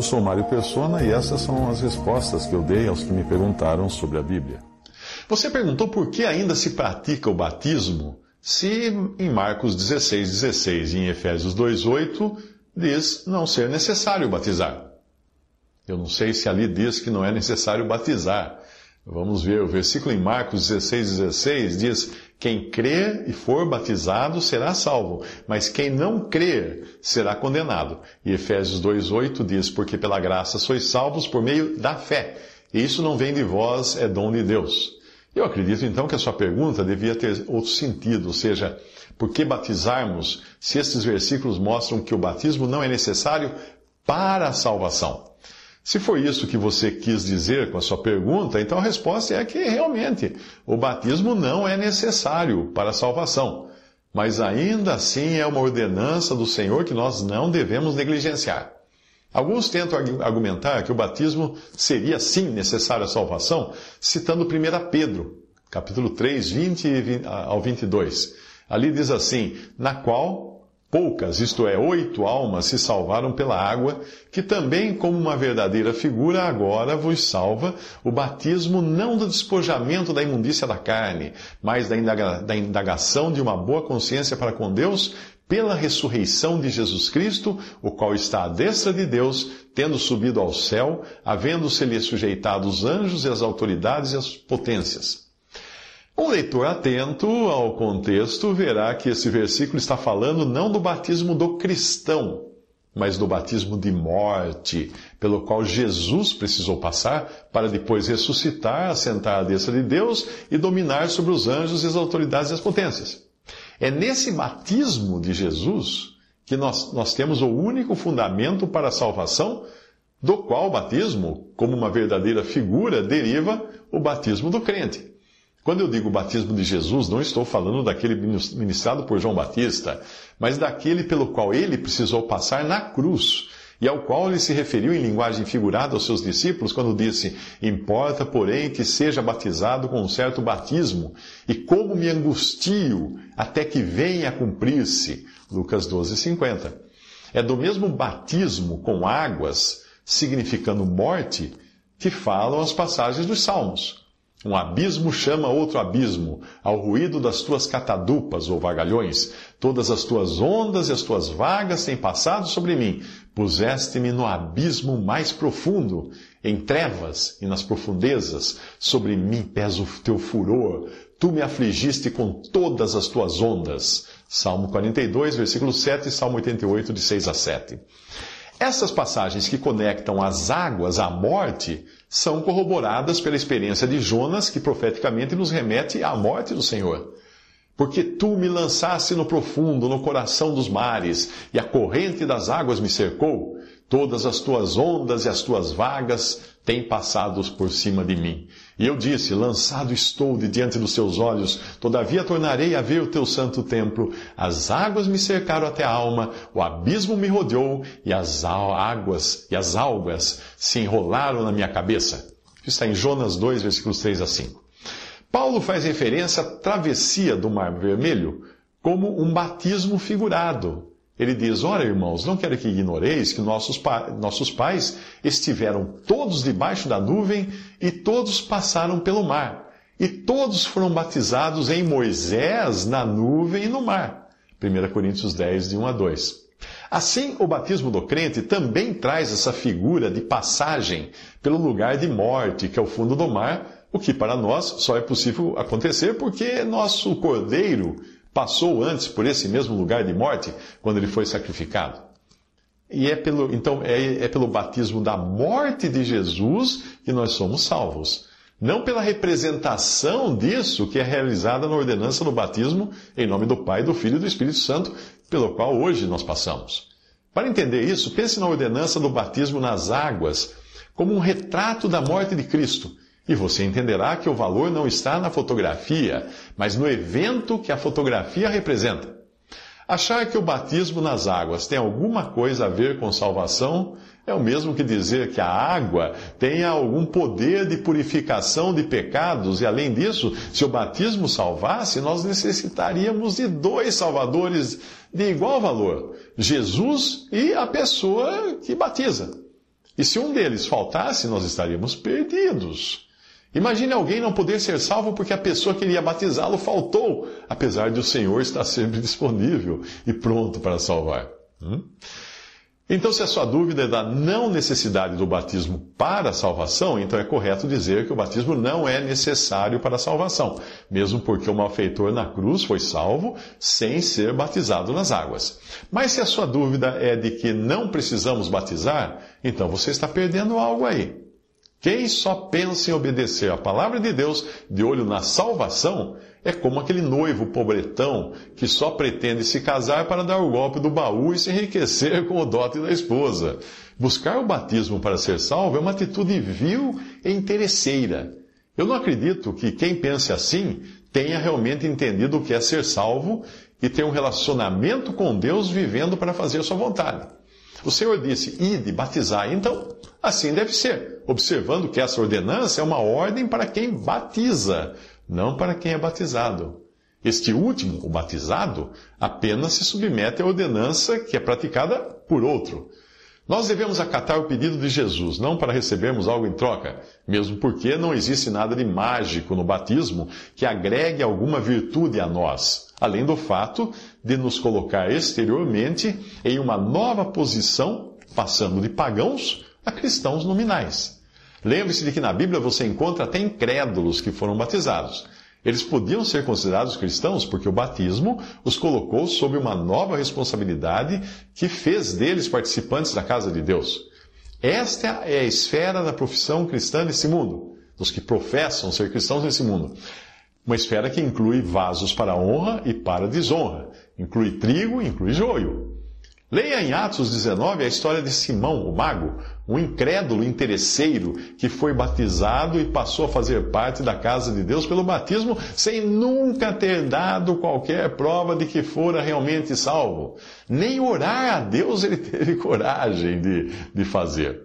Eu sou Mário Persona e essas são as respostas que eu dei aos que me perguntaram sobre a Bíblia. Você perguntou por que ainda se pratica o batismo se em Marcos 16, 16 e em Efésios 2, 8 diz não ser necessário batizar. Eu não sei se ali diz que não é necessário batizar. Vamos ver, o versículo em Marcos 16, 16 diz: Quem crer e for batizado será salvo, mas quem não crer será condenado. E Efésios 2,8 diz: Porque pela graça sois salvos por meio da fé. E isso não vem de vós, é dom de Deus. Eu acredito então que a sua pergunta devia ter outro sentido, ou seja, por que batizarmos se estes versículos mostram que o batismo não é necessário para a salvação? Se foi isso que você quis dizer com a sua pergunta, então a resposta é que realmente o batismo não é necessário para a salvação. Mas ainda assim é uma ordenança do Senhor que nós não devemos negligenciar. Alguns tentam argumentar que o batismo seria sim necessário à salvação, citando 1 Pedro, capítulo 3, 20 ao 22. Ali diz assim: Na qual poucas, isto é, oito almas se salvaram pela água, que também, como uma verdadeira figura, agora vos salva o batismo não do despojamento da imundícia da carne, mas da, indaga, da indagação de uma boa consciência para com Deus pela ressurreição de Jesus Cristo, o qual está à destra de Deus, tendo subido ao céu, havendo-se-lhe sujeitado os anjos e as autoridades e as potências. Um leitor atento ao contexto verá que esse versículo está falando não do batismo do cristão, mas do batismo de morte, pelo qual Jesus precisou passar para depois ressuscitar, assentar à destra de Deus e dominar sobre os anjos e as autoridades e as potências. É nesse batismo de Jesus que nós, nós temos o único fundamento para a salvação, do qual o batismo, como uma verdadeira figura, deriva o batismo do crente. Quando eu digo batismo de Jesus, não estou falando daquele ministrado por João Batista, mas daquele pelo qual ele precisou passar na cruz e ao qual ele se referiu em linguagem figurada aos seus discípulos quando disse: Importa, porém, que seja batizado com um certo batismo, e como me angustio até que venha a cumprir-se. Lucas 12, 50. É do mesmo batismo com águas, significando morte, que falam as passagens dos Salmos. Um abismo chama outro abismo, ao ruído das tuas catadupas ou vagalhões. Todas as tuas ondas e as tuas vagas têm passado sobre mim. Puseste-me no abismo mais profundo, em trevas e nas profundezas. Sobre mim pesa o teu furor. Tu me afligiste com todas as tuas ondas. Salmo 42, versículo 7 e Salmo 88, de 6 a 7. Essas passagens que conectam as águas à morte são corroboradas pela experiência de Jonas, que profeticamente nos remete à morte do Senhor. Porque tu me lançaste no profundo, no coração dos mares, e a corrente das águas me cercou, todas as tuas ondas e as tuas vagas têm passado por cima de mim. E eu disse: Lançado estou de diante dos teus olhos, todavia tornarei a ver o teu santo templo. As águas me cercaram até a alma, o abismo me rodeou, e as águas e as algas se enrolaram na minha cabeça. Isso está em Jonas 2, versículos 3 a 5. Paulo faz referência à travessia do Mar Vermelho como um batismo figurado, ele diz: Ora, irmãos, não quero que ignoreis que nossos, pa nossos pais estiveram todos debaixo da nuvem e todos passaram pelo mar. E todos foram batizados em Moisés, na nuvem e no mar. 1 Coríntios 10, de 1 a 2. Assim, o batismo do crente também traz essa figura de passagem pelo lugar de morte, que é o fundo do mar, o que para nós só é possível acontecer porque nosso cordeiro passou antes por esse mesmo lugar de morte quando ele foi sacrificado. E é pelo, então, é, é pelo batismo da morte de Jesus que nós somos salvos. Não pela representação disso que é realizada na ordenança do batismo em nome do Pai, do Filho e do Espírito Santo, pelo qual hoje nós passamos. Para entender isso, pense na ordenança do batismo nas águas como um retrato da morte de Cristo. E você entenderá que o valor não está na fotografia, mas no evento que a fotografia representa. Achar que o batismo nas águas tem alguma coisa a ver com salvação é o mesmo que dizer que a água tenha algum poder de purificação de pecados, e além disso, se o batismo salvasse, nós necessitaríamos de dois salvadores de igual valor: Jesus e a pessoa que batiza. E se um deles faltasse, nós estaríamos perdidos. Imagine alguém não poder ser salvo porque a pessoa que iria batizá-lo faltou, apesar de o Senhor estar sempre disponível e pronto para salvar. Hum? Então, se a sua dúvida é da não necessidade do batismo para a salvação, então é correto dizer que o batismo não é necessário para a salvação, mesmo porque o malfeitor na cruz foi salvo sem ser batizado nas águas. Mas se a sua dúvida é de que não precisamos batizar, então você está perdendo algo aí. Quem só pensa em obedecer a palavra de Deus de olho na salvação é como aquele noivo pobretão que só pretende se casar para dar o golpe do baú e se enriquecer com o dote da esposa. Buscar o batismo para ser salvo é uma atitude vil e interesseira. Eu não acredito que quem pense assim tenha realmente entendido o que é ser salvo e ter um relacionamento com Deus vivendo para fazer sua vontade. O Senhor disse, ide, batizar. Então, assim deve ser, observando que essa ordenança é uma ordem para quem batiza, não para quem é batizado. Este último, o batizado, apenas se submete à ordenança que é praticada por outro. Nós devemos acatar o pedido de Jesus, não para recebermos algo em troca, mesmo porque não existe nada de mágico no batismo que agregue alguma virtude a nós, além do fato de nos colocar exteriormente em uma nova posição, passando de pagãos a cristãos nominais. Lembre-se de que na Bíblia você encontra até incrédulos que foram batizados. Eles podiam ser considerados cristãos porque o batismo os colocou sob uma nova responsabilidade que fez deles participantes da casa de Deus. Esta é a esfera da profissão cristã nesse mundo, dos que professam ser cristãos nesse mundo. Uma esfera que inclui vasos para honra e para desonra, inclui trigo inclui joio. Leia em Atos 19 a história de Simão, o mago, um incrédulo interesseiro que foi batizado e passou a fazer parte da casa de Deus pelo batismo sem nunca ter dado qualquer prova de que fora realmente salvo. Nem orar a Deus ele teve coragem de, de fazer.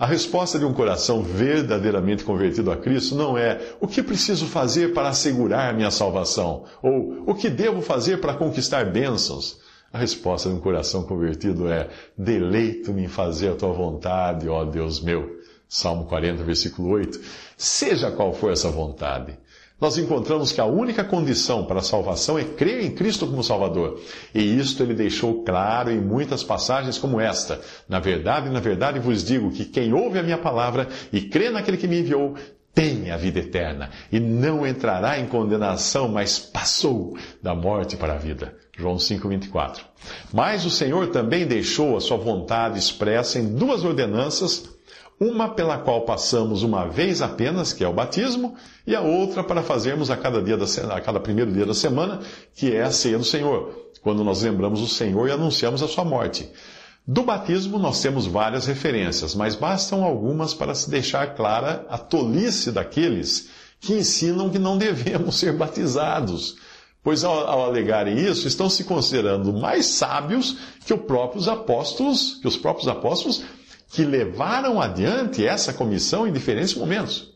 A resposta de um coração verdadeiramente convertido a Cristo não é o que preciso fazer para assegurar minha salvação ou o que devo fazer para conquistar bênçãos. A resposta de um coração convertido é: deleito-me em fazer a tua vontade, ó Deus meu. Salmo 40, versículo 8. Seja qual for essa vontade. Nós encontramos que a única condição para a salvação é crer em Cristo como Salvador. E isto ele deixou claro em muitas passagens como esta. Na verdade, na verdade vos digo que quem ouve a minha palavra e crê naquele que me enviou, tem a vida eterna e não entrará em condenação, mas passou da morte para a vida. João 5:24. Mas o Senhor também deixou a sua vontade expressa em duas ordenanças, uma pela qual passamos uma vez apenas, que é o batismo, e a outra para fazermos a cada dia da a cada primeiro dia da semana, que é a ceia do Senhor, quando nós lembramos o Senhor e anunciamos a sua morte. Do batismo nós temos várias referências, mas bastam algumas para se deixar clara a tolice daqueles que ensinam que não devemos ser batizados pois ao, ao alegarem isso, estão se considerando mais sábios que os próprios apóstolos, que os próprios apóstolos que levaram adiante essa comissão em diferentes momentos.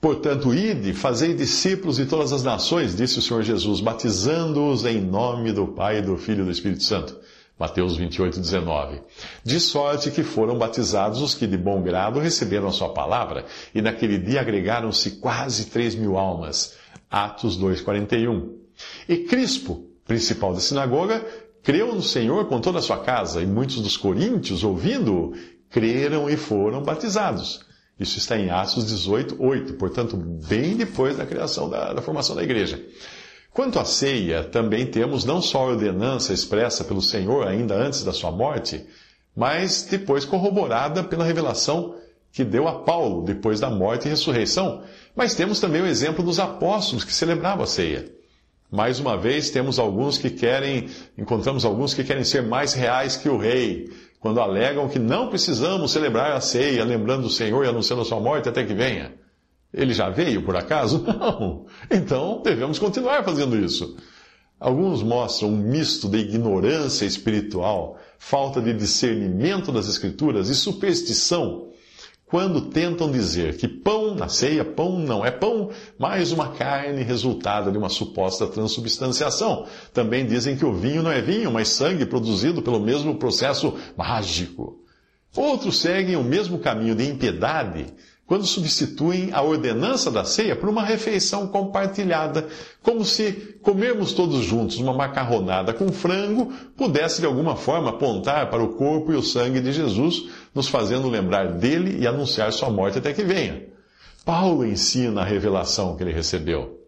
Portanto, ide, fazei discípulos de todas as nações, disse o Senhor Jesus, batizando-os em nome do Pai, do Filho e do Espírito Santo. Mateus 28, 19. De sorte que foram batizados os que de bom grado receberam a sua palavra, e naquele dia agregaram-se quase três mil almas. Atos 2,41. E Crispo, principal da sinagoga, creu no Senhor com toda a sua casa, e muitos dos coríntios, ouvindo-o, creram e foram batizados. Isso está em Atos 18, 8, portanto, bem depois da criação da, da formação da igreja. Quanto à ceia, também temos não só a ordenança expressa pelo Senhor ainda antes da sua morte, mas depois corroborada pela revelação que deu a Paulo depois da morte e ressurreição. Mas temos também o exemplo dos apóstolos que celebravam a ceia. Mais uma vez, temos alguns que querem, encontramos alguns que querem ser mais reais que o rei, quando alegam que não precisamos celebrar a ceia, lembrando o Senhor e anunciando a sua morte até que venha. Ele já veio, por acaso? Não. Então, devemos continuar fazendo isso. Alguns mostram um misto de ignorância espiritual, falta de discernimento das Escrituras e superstição quando tentam dizer que pão na ceia, pão não é pão, mas uma carne resultada de uma suposta transubstanciação. Também dizem que o vinho não é vinho, mas sangue produzido pelo mesmo processo mágico. Outros seguem o mesmo caminho de impiedade quando substituem a ordenança da ceia por uma refeição compartilhada, como se comermos todos juntos uma macarronada com frango pudesse de alguma forma apontar para o corpo e o sangue de Jesus, nos fazendo lembrar dele e anunciar sua morte até que venha. Paulo ensina a revelação que ele recebeu.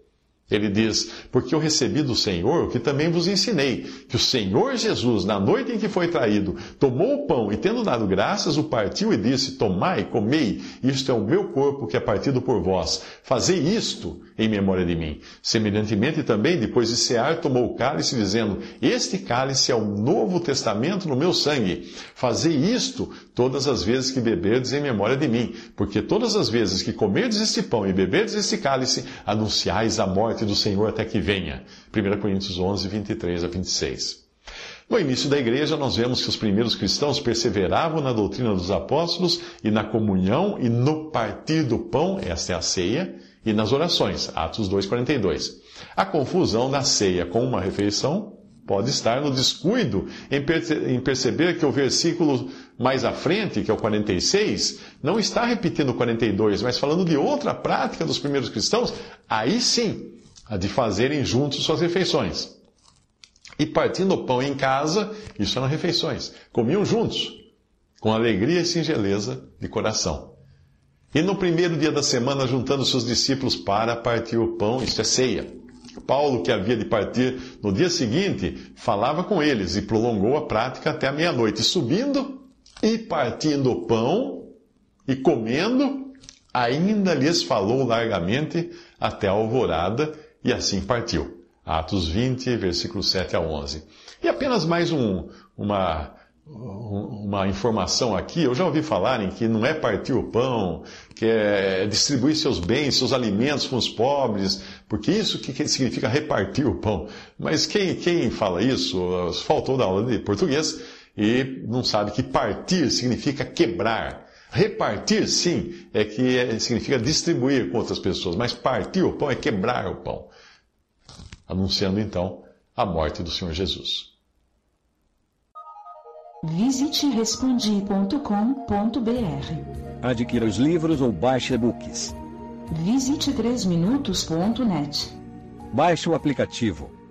Ele diz: Porque eu recebi do Senhor o que também vos ensinei, que o Senhor Jesus, na noite em que foi traído, tomou o pão e, tendo dado graças, o partiu e disse: Tomai, comei, isto é o meu corpo que é partido por vós. Fazei isto em memória de mim. Semelhantemente também, depois de cear, tomou o cálice, dizendo: Este cálice é o novo testamento no meu sangue. Fazei isto todas as vezes que beberdes em memória de mim, porque todas as vezes que comerdes este pão e beberdes este cálice, anunciais a morte do Senhor até que venha. 1 Coríntios 11, 23 a 26. No início da igreja, nós vemos que os primeiros cristãos perseveravam na doutrina dos apóstolos e na comunhão e no partir do pão, esta é a ceia, e nas orações, Atos 2,42. A confusão da ceia com uma refeição pode estar no descuido em, perceber que o versículo mais à frente, que é o 46, não está repetindo o 42, mas falando de outra prática dos primeiros cristãos, aí sim a de fazerem juntos suas refeições. E partindo o pão em casa, isso eram refeições. Comiam juntos, com alegria e singeleza de coração. E no primeiro dia da semana, juntando seus discípulos para partir o pão, isto é ceia. Paulo, que havia de partir no dia seguinte, falava com eles e prolongou a prática até a meia-noite, subindo e partindo o pão e comendo, ainda lhes falou largamente até a alvorada e assim partiu. Atos 20, versículos 7 a 11. E apenas mais um, uma, uma informação aqui. Eu já ouvi falarem que não é partir o pão, que é distribuir seus bens, seus alimentos com os pobres, porque isso que, significa repartir o pão. Mas quem, quem fala isso faltou da aula de português e não sabe que partir significa quebrar. Repartir, sim, é que é, significa distribuir com outras pessoas, mas partir o pão é quebrar o pão anunciando então a morte do Senhor Jesus. Visite respondi.com.br. Adquira os livros ou baixe e-books. Visite 3minutos.net. Baixe o aplicativo